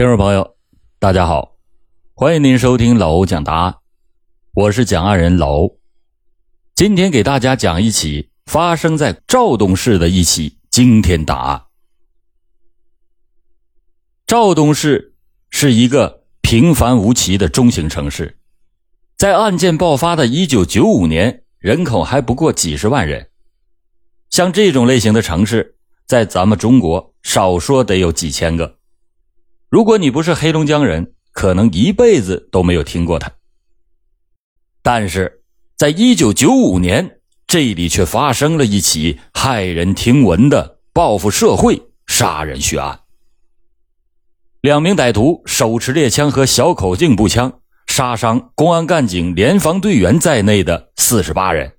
听众朋友，大家好，欢迎您收听老欧讲答案，我是讲案人老欧。今天给大家讲一起发生在赵东市的一起惊天大案。赵东市是一个平凡无奇的中型城市，在案件爆发的一九九五年，人口还不过几十万人。像这种类型的城市，在咱们中国少说得有几千个。如果你不是黑龙江人，可能一辈子都没有听过它。但是，在一九九五年，这里却发生了一起骇人听闻的报复社会杀人血案。两名歹徒手持猎枪和小口径步枪，杀伤公安干警、联防队员在内的四十八人，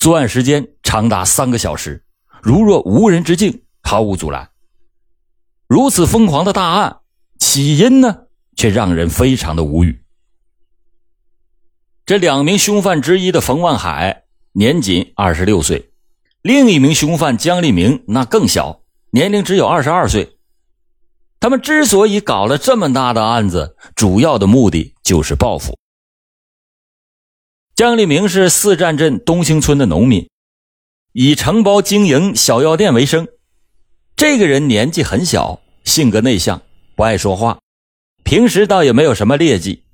作案时间长达三个小时，如若无人之境，毫无阻拦。如此疯狂的大案。起因呢，却让人非常的无语。这两名凶犯之一的冯万海年仅二十六岁，另一名凶犯江立明那更小，年龄只有二十二岁。他们之所以搞了这么大的案子，主要的目的就是报复。江立明是四站镇东兴村的农民，以承包经营小药店为生。这个人年纪很小，性格内向。不爱说话，平时倒也没有什么劣迹。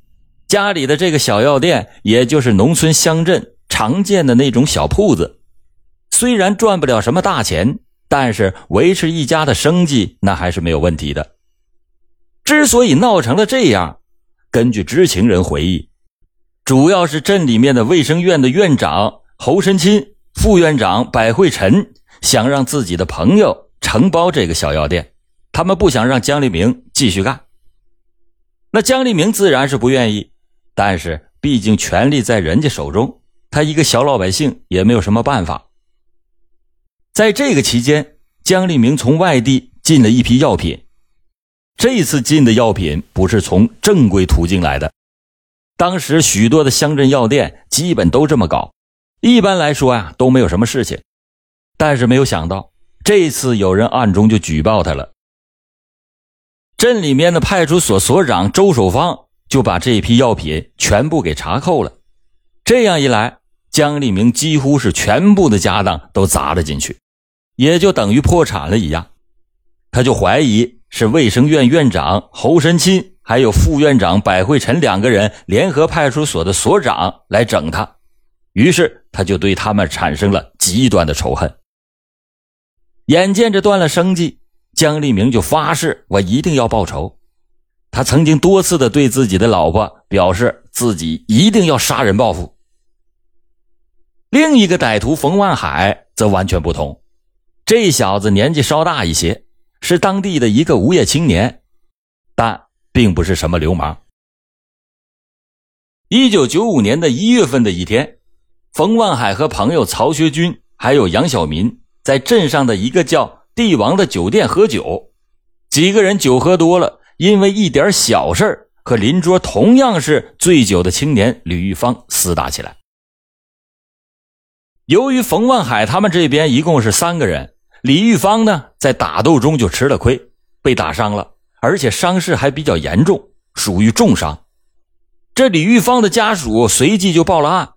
家里的这个小药店，也就是农村乡镇常见的那种小铺子，虽然赚不了什么大钱，但是维持一家的生计那还是没有问题的。之所以闹成了这样，根据知情人回忆，主要是镇里面的卫生院的院长侯申钦、副院长百惠臣想让自己的朋友承包这个小药店。他们不想让姜立明继续干，那姜立明自然是不愿意。但是毕竟权力在人家手中，他一个小老百姓也没有什么办法。在这个期间，姜立明从外地进了一批药品，这次进的药品不是从正规途径来的。当时许多的乡镇药店基本都这么搞，一般来说呀都没有什么事情。但是没有想到，这次有人暗中就举报他了。镇里面的派出所所长周守芳就把这批药品全部给查扣了。这样一来，江立明几乎是全部的家当都砸了进去，也就等于破产了一样。他就怀疑是卫生院院长侯申钦还有副院长百惠臣两个人联合派出所的所长来整他，于是他就对他们产生了极端的仇恨。眼见着断了生计。江立明就发誓，我一定要报仇。他曾经多次的对自己的老婆表示，自己一定要杀人报复。另一个歹徒冯万海则完全不同，这小子年纪稍大一些，是当地的一个无业青年，但并不是什么流氓。一九九五年的一月份的一天，冯万海和朋友曹学军还有杨小民在镇上的一个叫。帝王的酒店喝酒，几个人酒喝多了，因为一点小事和邻桌同样是醉酒的青年李玉芳厮打起来。由于冯万海他们这边一共是三个人，李玉芳呢在打斗中就吃了亏，被打伤了，而且伤势还比较严重，属于重伤。这李玉芳的家属随即就报了案，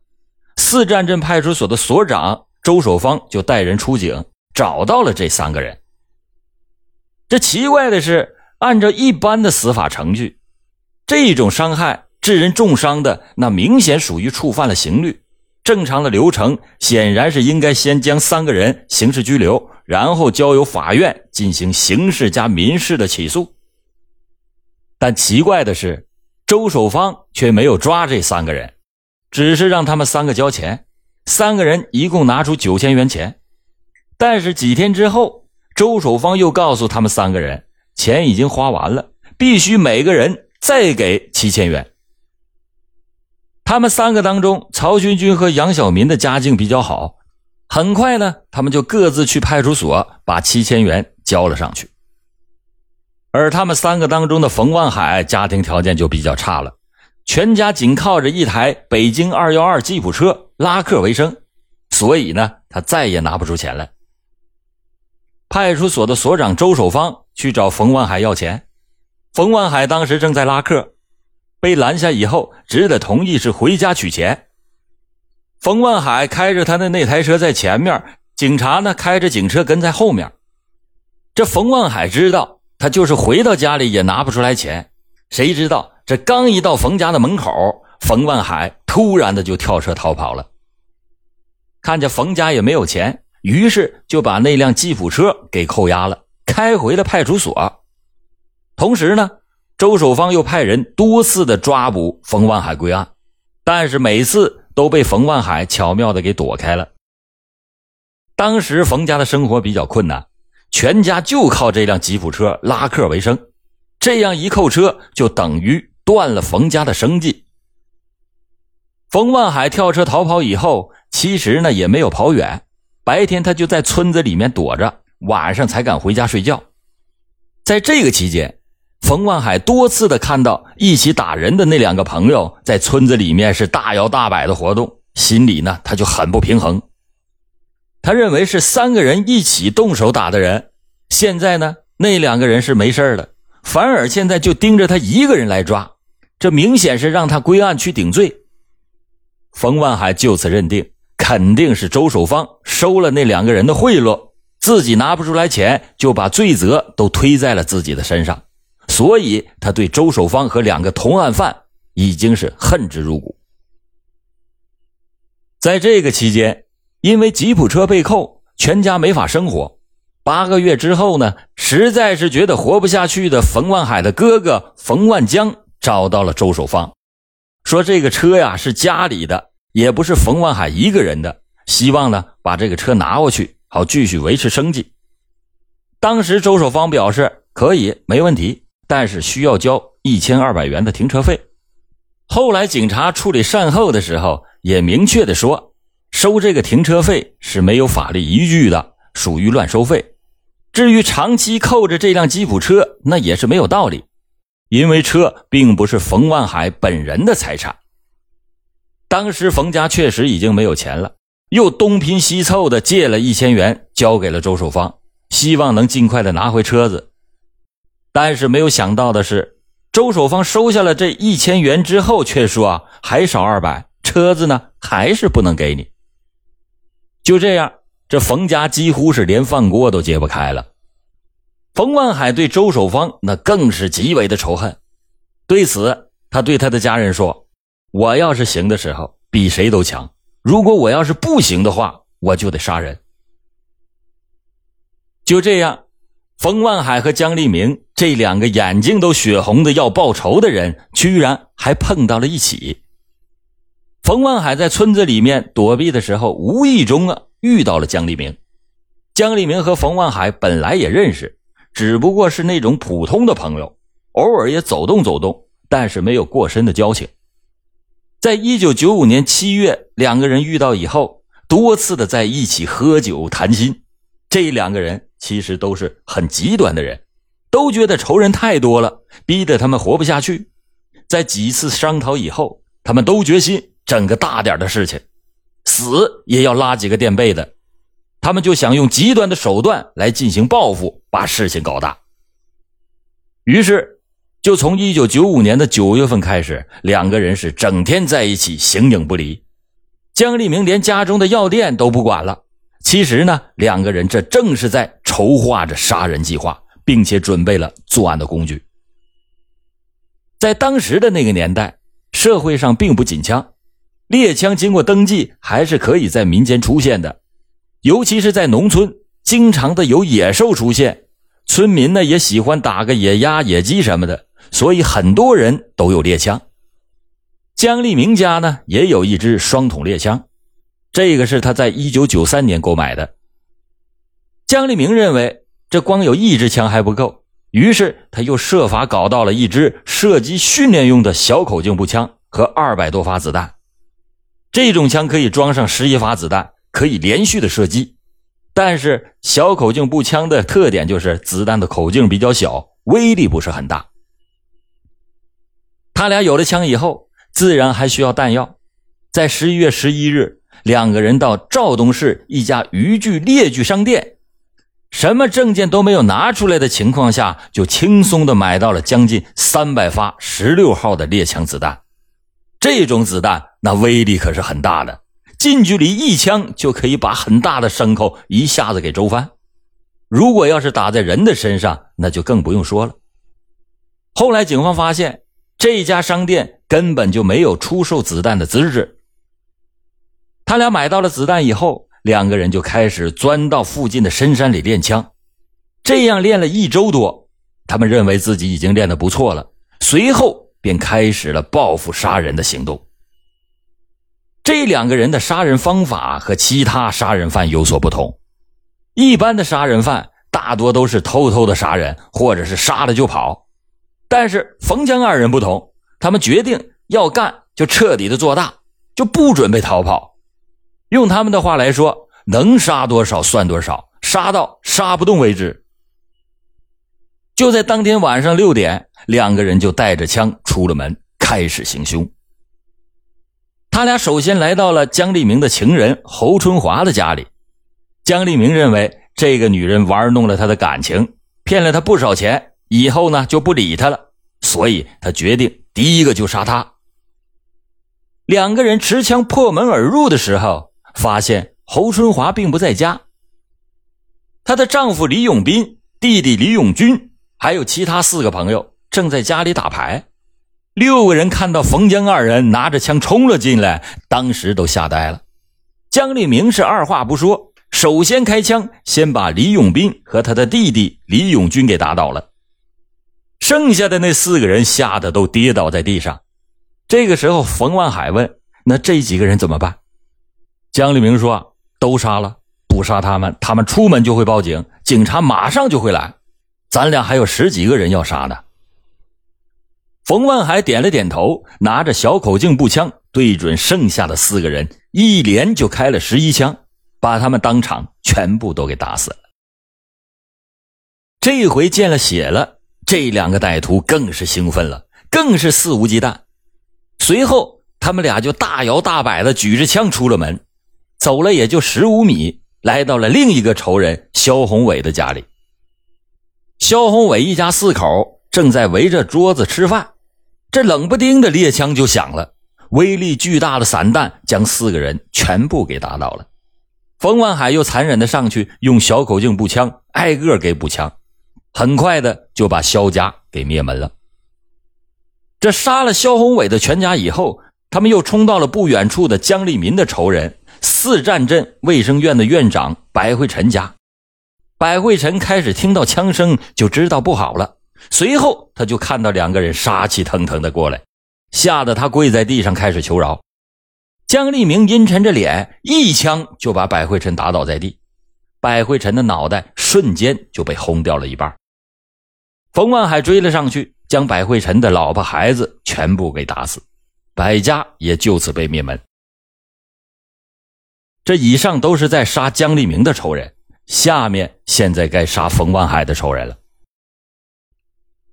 四站镇派出所的所长周守芳就带人出警。找到了这三个人。这奇怪的是，按照一般的司法程序，这种伤害致人重伤的，那明显属于触犯了刑律。正常的流程显然是应该先将三个人刑事拘留，然后交由法院进行刑事加民事的起诉。但奇怪的是，周守芳却没有抓这三个人，只是让他们三个交钱。三个人一共拿出九千元钱。但是几天之后，周守芳又告诉他们三个人，钱已经花完了，必须每个人再给七千元。他们三个当中，曹军军和杨小民的家境比较好，很快呢，他们就各自去派出所把七千元交了上去。而他们三个当中的冯万海家庭条件就比较差了，全家仅靠着一台北京二幺二吉普车拉客为生，所以呢，他再也拿不出钱来。派出所的所长周守芳去找冯万海要钱，冯万海当时正在拉客，被拦下以后，只得同意是回家取钱。冯万海开着他的那台车在前面，警察呢开着警车跟在后面。这冯万海知道，他就是回到家里也拿不出来钱。谁知道这刚一到冯家的门口，冯万海突然的就跳车逃跑了。看见冯家也没有钱，于是就把那辆吉普车给扣押了，开回了派出所。同时呢，周守芳又派人多次的抓捕冯万海归案，但是每次。都被冯万海巧妙的给躲开了。当时冯家的生活比较困难，全家就靠这辆吉普车拉客为生。这样一扣车，就等于断了冯家的生计。冯万海跳车逃跑以后，其实呢也没有跑远，白天他就在村子里面躲着，晚上才敢回家睡觉。在这个期间。冯万海多次的看到一起打人的那两个朋友在村子里面是大摇大摆的活动，心里呢他就很不平衡。他认为是三个人一起动手打的人，现在呢那两个人是没事的，反而现在就盯着他一个人来抓，这明显是让他归案去顶罪。冯万海就此认定，肯定是周守芳收了那两个人的贿赂，自己拿不出来钱，就把罪责都推在了自己的身上。所以，他对周守芳和两个同案犯已经是恨之入骨。在这个期间，因为吉普车被扣，全家没法生活。八个月之后呢，实在是觉得活不下去的冯万海的哥哥冯万江找到了周守芳，说这个车呀是家里的，也不是冯万海一个人的，希望呢把这个车拿过去，好继续维持生计。当时周守芳表示可以，没问题。但是需要交一千二百元的停车费。后来警察处理善后的时候也明确的说，收这个停车费是没有法律依据的，属于乱收费。至于长期扣着这辆吉普车，那也是没有道理，因为车并不是冯万海本人的财产。当时冯家确实已经没有钱了，又东拼西凑的借了一千元交给了周守芳，希望能尽快的拿回车子。但是没有想到的是，周守芳收下了这一千元之后，却说啊还少二百，车子呢还是不能给你。就这样，这冯家几乎是连饭锅都揭不开了。冯万海对周守芳那更是极为的仇恨。对此，他对他的家人说：“我要是行的时候比谁都强，如果我要是不行的话，我就得杀人。”就这样。冯万海和江立明这两个眼睛都血红的要报仇的人，居然还碰到了一起。冯万海在村子里面躲避的时候，无意中啊遇到了江立明。江立明和冯万海本来也认识，只不过是那种普通的朋友，偶尔也走动走动，但是没有过深的交情。在一九九五年七月，两个人遇到以后，多次的在一起喝酒谈心。这两个人。其实都是很极端的人，都觉得仇人太多了，逼得他们活不下去。在几次商讨以后，他们都决心整个大点的事情，死也要拉几个垫背的。他们就想用极端的手段来进行报复，把事情搞大。于是，就从一九九五年的九月份开始，两个人是整天在一起，形影不离。姜立明连家中的药店都不管了。其实呢，两个人这正是在筹划着杀人计划，并且准备了作案的工具。在当时的那个年代，社会上并不禁枪，猎枪经过登记还是可以在民间出现的，尤其是在农村，经常的有野兽出现，村民呢也喜欢打个野鸭、野鸡什么的，所以很多人都有猎枪。姜立明家呢也有一支双筒猎枪。这个是他在一九九三年购买的。姜立明认为这光有一支枪还不够，于是他又设法搞到了一支射击训练用的小口径步枪和二百多发子弹。这种枪可以装上十一发子弹，可以连续的射击。但是小口径步枪的特点就是子弹的口径比较小，威力不是很大。他俩有了枪以后，自然还需要弹药。在十一月十一日。两个人到肇东市一家渔具猎具商店，什么证件都没有拿出来的情况下，就轻松的买到了将近三百发十六号的猎枪子弹。这种子弹那威力可是很大的，近距离一枪就可以把很大的牲口一下子给周翻。如果要是打在人的身上，那就更不用说了。后来警方发现，这家商店根本就没有出售子弹的资质。他俩买到了子弹以后，两个人就开始钻到附近的深山里练枪。这样练了一周多，他们认为自己已经练得不错了。随后便开始了报复杀人的行动。这两个人的杀人方法和其他杀人犯有所不同。一般的杀人犯大多都是偷偷的杀人，或者是杀了就跑。但是冯江二人不同，他们决定要干就彻底的做大，就不准备逃跑。用他们的话来说，能杀多少算多少，杀到杀不动为止。就在当天晚上六点，两个人就带着枪出了门，开始行凶。他俩首先来到了姜立明的情人侯春华的家里。姜立明认为这个女人玩弄了他的感情，骗了他不少钱，以后呢就不理他了，所以他决定第一个就杀他。两个人持枪破门而入的时候，发现侯春华并不在家。她的丈夫李永斌、弟弟李永军，还有其他四个朋友正在家里打牌。六个人看到冯江二人拿着枪冲了进来，当时都吓呆了。江立明是二话不说。首先开枪，先把李永斌和他的弟弟李永军给打倒了。剩下的那四个人吓得都跌倒在地上。这个时候，冯万海问：“那这几个人怎么办？”江立明说：“都杀了，不杀他们，他们出门就会报警，警察马上就会来。咱俩还有十几个人要杀呢。”冯万海点了点头，拿着小口径步枪对准剩下的四个人，一连就开了十一枪。把他们当场全部都给打死了。这回见了血了，这两个歹徒更是兴奋了，更是肆无忌惮。随后，他们俩就大摇大摆的举着枪出了门，走了也就十五米，来到了另一个仇人肖宏伟的家里。肖宏伟一家四口正在围着桌子吃饭，这冷不丁的猎枪就响了，威力巨大的散弹将四个人全部给打倒了。冯万海又残忍的上去，用小口径步枪挨个给补枪，很快的就把肖家给灭门了。这杀了肖宏伟的全家以后，他们又冲到了不远处的江立民的仇人四站镇卫生院的院长白慧臣家。白慧臣开始听到枪声就知道不好了，随后他就看到两个人杀气腾腾的过来，吓得他跪在地上开始求饶。江立明阴沉着脸，一枪就把百惠臣打倒在地，百惠臣的脑袋瞬间就被轰掉了一半。冯万海追了上去，将百惠臣的老婆孩子全部给打死，百家也就此被灭门。这以上都是在杀姜立明的仇人，下面现在该杀冯万海的仇人了。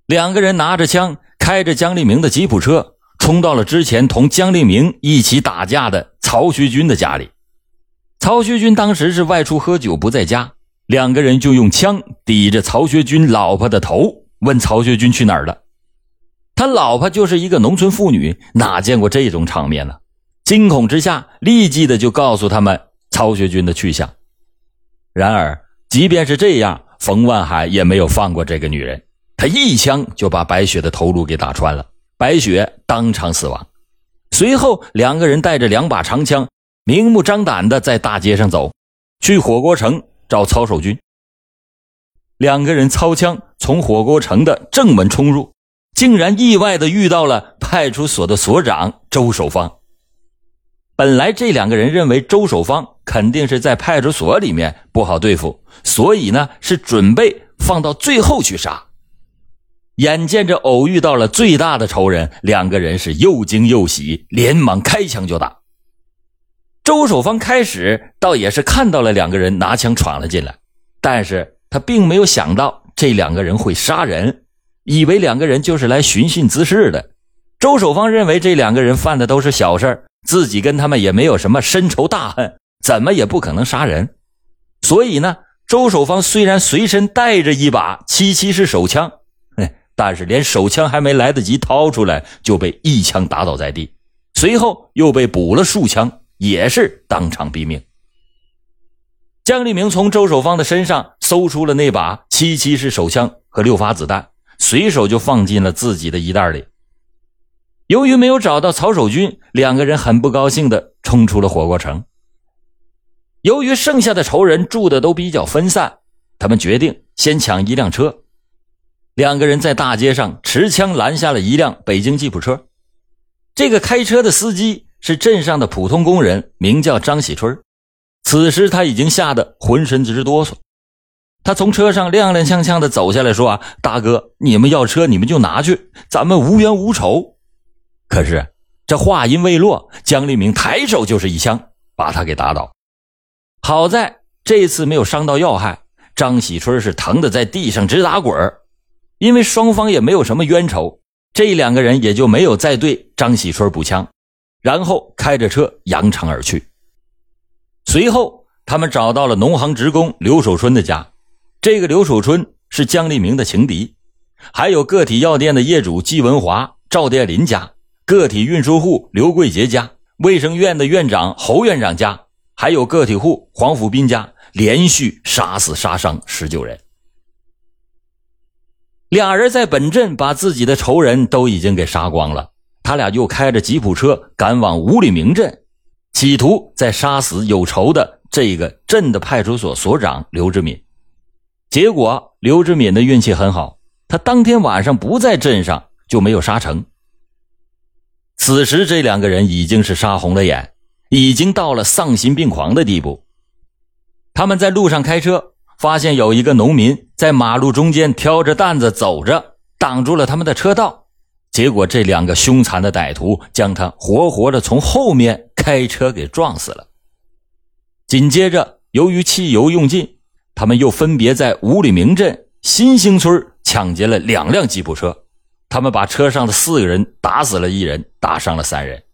两个人拿着枪，开着姜立明的吉普车。冲到了之前同姜立明一起打架的曹学军的家里，曹学军当时是外出喝酒不在家，两个人就用枪抵着曹学军老婆的头，问曹学军去哪儿了。他老婆就是一个农村妇女，哪见过这种场面呢？惊恐之下，立即的就告诉他们曹学军的去向。然而，即便是这样，冯万海也没有放过这个女人，他一枪就把白雪的头颅给打穿了。白雪当场死亡，随后两个人带着两把长枪，明目张胆的在大街上走，去火锅城找曹守军。两个人操枪从火锅城的正门冲入，竟然意外的遇到了派出所的所长周守芳。本来这两个人认为周守芳肯定是在派出所里面不好对付，所以呢是准备放到最后去杀。眼见着偶遇到了最大的仇人，两个人是又惊又喜，连忙开枪就打。周守芳开始倒也是看到了两个人拿枪闯了进来，但是他并没有想到这两个人会杀人，以为两个人就是来寻衅滋事的。周守芳认为这两个人犯的都是小事自己跟他们也没有什么深仇大恨，怎么也不可能杀人。所以呢，周守芳虽然随身带着一把七七式手枪，但是连手枪还没来得及掏出来，就被一枪打倒在地，随后又被补了数枪，也是当场毙命。江立明从周守芳的身上搜出了那把七七式手枪和六发子弹，随手就放进了自己的衣袋里。由于没有找到曹守军，两个人很不高兴的冲出了火锅城。由于剩下的仇人住的都比较分散，他们决定先抢一辆车。两个人在大街上持枪拦下了一辆北京吉普车。这个开车的司机是镇上的普通工人，名叫张喜春。此时他已经吓得浑身直哆嗦。他从车上踉踉跄跄的走下来，说：“啊，大哥，你们要车，你们就拿去，咱们无冤无仇。”可是这话音未落，姜立明抬手就是一枪，把他给打倒。好在这次没有伤到要害，张喜春是疼得在地上直打滚因为双方也没有什么冤仇，这两个人也就没有再对张喜春补枪，然后开着车扬长而去。随后，他们找到了农行职工刘守春的家，这个刘守春是姜立明的情敌，还有个体药店的业主季文华、赵殿林家。个体运输户刘桂杰家、卫生院的院长侯院长家，还有个体户黄福斌家，连续杀死杀伤十九人。俩人在本镇把自己的仇人都已经给杀光了，他俩又开着吉普车赶往五里明镇，企图再杀死有仇的这个镇的派出所所长刘志敏。结果刘志敏的运气很好，他当天晚上不在镇上，就没有杀成。此时，这两个人已经是杀红了眼，已经到了丧心病狂的地步。他们在路上开车，发现有一个农民在马路中间挑着担子走着，挡住了他们的车道。结果，这两个凶残的歹徒将他活活的从后面开车给撞死了。紧接着，由于汽油用尽，他们又分别在五里明镇新兴村抢劫了两辆吉普车。他们把车上的四个人打死了一人，打伤了三人。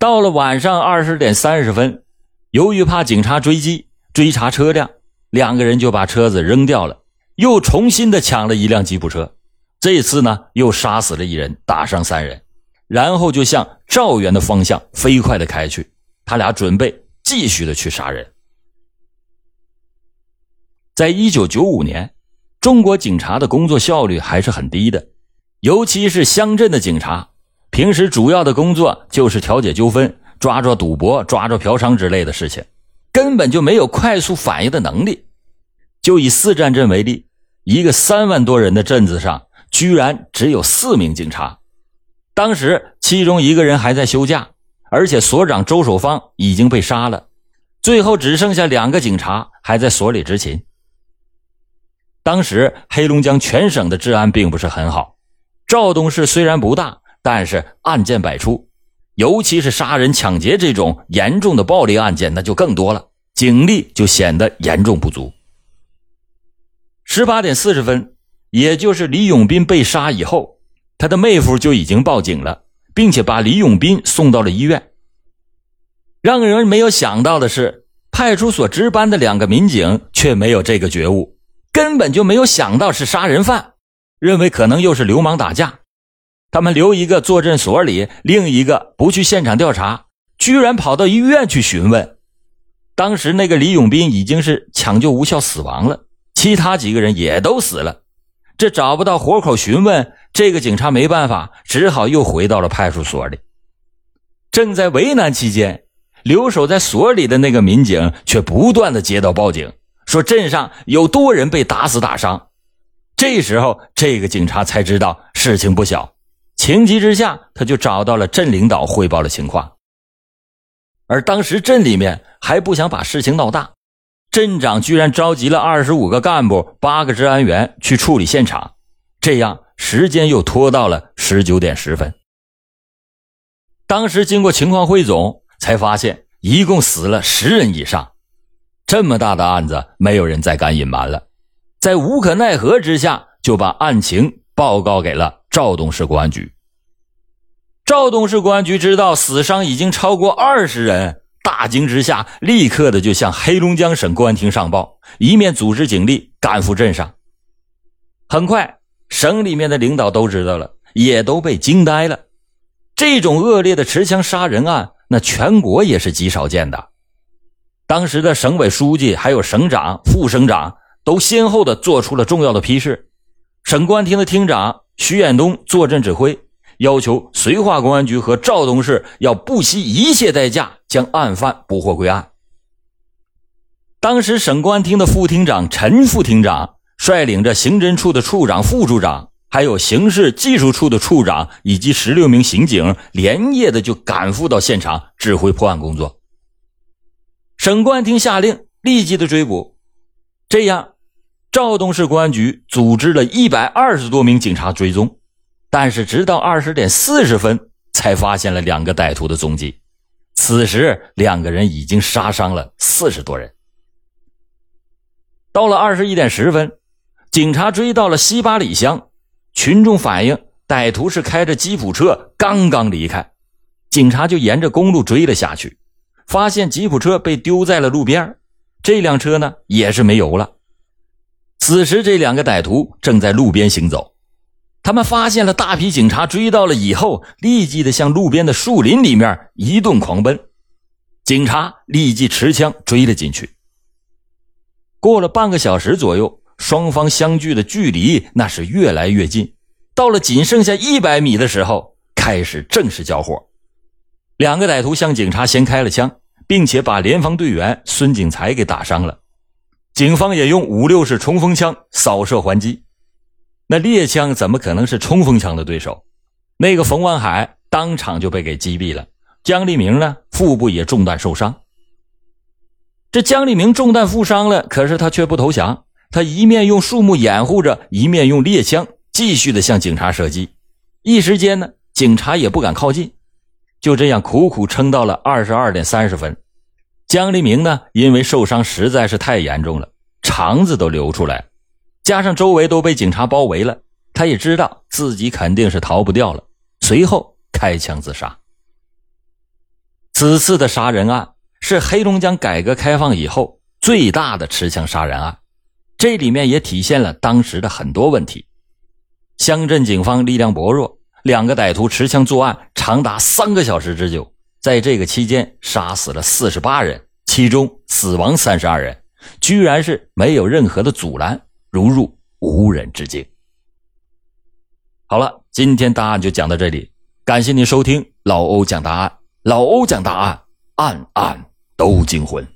到了晚上二十点三十分，由于怕警察追击追查车辆，两个人就把车子扔掉了，又重新的抢了一辆吉普车。这次呢，又杀死了一人，打伤三人，然后就向赵园的方向飞快的开去。他俩准备继续的去杀人。在一九九五年，中国警察的工作效率还是很低的。尤其是乡镇的警察，平时主要的工作就是调解纠纷、抓抓赌博、抓抓嫖娼之类的事情，根本就没有快速反应的能力。就以四站镇为例，一个三万多人的镇子上，居然只有四名警察。当时，其中一个人还在休假，而且所长周守芳已经被杀了，最后只剩下两个警察还在所里执勤。当时，黑龙江全省的治安并不是很好。赵东市虽然不大，但是案件百出，尤其是杀人、抢劫这种严重的暴力案件，那就更多了，警力就显得严重不足。十八点四十分，也就是李永斌被杀以后，他的妹夫就已经报警了，并且把李永斌送到了医院。让人没有想到的是，派出所值班的两个民警却没有这个觉悟，根本就没有想到是杀人犯。认为可能又是流氓打架，他们留一个坐镇所里，另一个不去现场调查，居然跑到医院去询问。当时那个李永斌已经是抢救无效死亡了，其他几个人也都死了。这找不到活口询问，这个警察没办法，只好又回到了派出所里。正在为难期间，留守在所里的那个民警却不断的接到报警，说镇上有多人被打死打伤。这时候，这个警察才知道事情不小，情急之下，他就找到了镇领导汇报了情况。而当时镇里面还不想把事情闹大，镇长居然召集了二十五个干部、八个治安员去处理现场，这样时间又拖到了十九点十分。当时经过情况汇总，才发现一共死了十人以上，这么大的案子，没有人再敢隐瞒了。在无可奈何之下，就把案情报告给了赵东市公安局。赵东市公安局知道死伤已经超过二十人，大惊之下，立刻的就向黑龙江省公安厅上报，一面组织警力赶赴镇上。很快，省里面的领导都知道了，也都被惊呆了。这种恶劣的持枪杀人案，那全国也是极少见的。当时的省委书记、还有省长、副省长都先后的做出了重要的批示。省公安厅的厅长徐远东坐镇指挥。要求绥化公安局和肇东市要不惜一切代价将案犯捕获归案。当时省公安厅的副厅长陈副厅长率领着刑侦处的处长、副处长，还有刑事技术处的处长以及十六名刑警，连夜的就赶赴到现场指挥破案工作。省公安厅下令立即的追捕，这样，肇东市公安局组织了一百二十多名警察追踪。但是，直到二十点四十分，才发现了两个歹徒的踪迹。此时，两个人已经杀伤了四十多人。到了二十一点十分，警察追到了西八里乡，群众反映歹徒是开着吉普车刚刚离开，警察就沿着公路追了下去，发现吉普车被丢在了路边，这辆车呢也是没油了。此时，这两个歹徒正在路边行走。他们发现了大批警察追到了以后，立即的向路边的树林里面一顿狂奔。警察立即持枪追了进去。过了半个小时左右，双方相距的距离那是越来越近，到了仅剩下一百米的时候，开始正式交火。两个歹徒向警察先开了枪，并且把联防队员孙景才给打伤了。警方也用五六式冲锋枪扫射还击。那猎枪怎么可能是冲锋枪的对手？那个冯万海当场就被给击毙了。江立明呢，腹部也中弹受伤。这江立明中弹负伤了，可是他却不投降，他一面用树木掩护着，一面用猎枪继续的向警察射击。一时间呢，警察也不敢靠近。就这样苦苦撑到了二十二点三十分，江立明呢，因为受伤实在是太严重了，肠子都流出来了。加上周围都被警察包围了，他也知道自己肯定是逃不掉了。随后开枪自杀。此次的杀人案是黑龙江改革开放以后最大的持枪杀人案，这里面也体现了当时的很多问题。乡镇警方力量薄弱，两个歹徒持枪作案长达三个小时之久，在这个期间杀死了四十八人，其中死亡三十二人，居然是没有任何的阻拦。如入无人之境。好了，今天答案就讲到这里，感谢您收听老欧讲答案。老欧讲答案，暗暗都惊魂。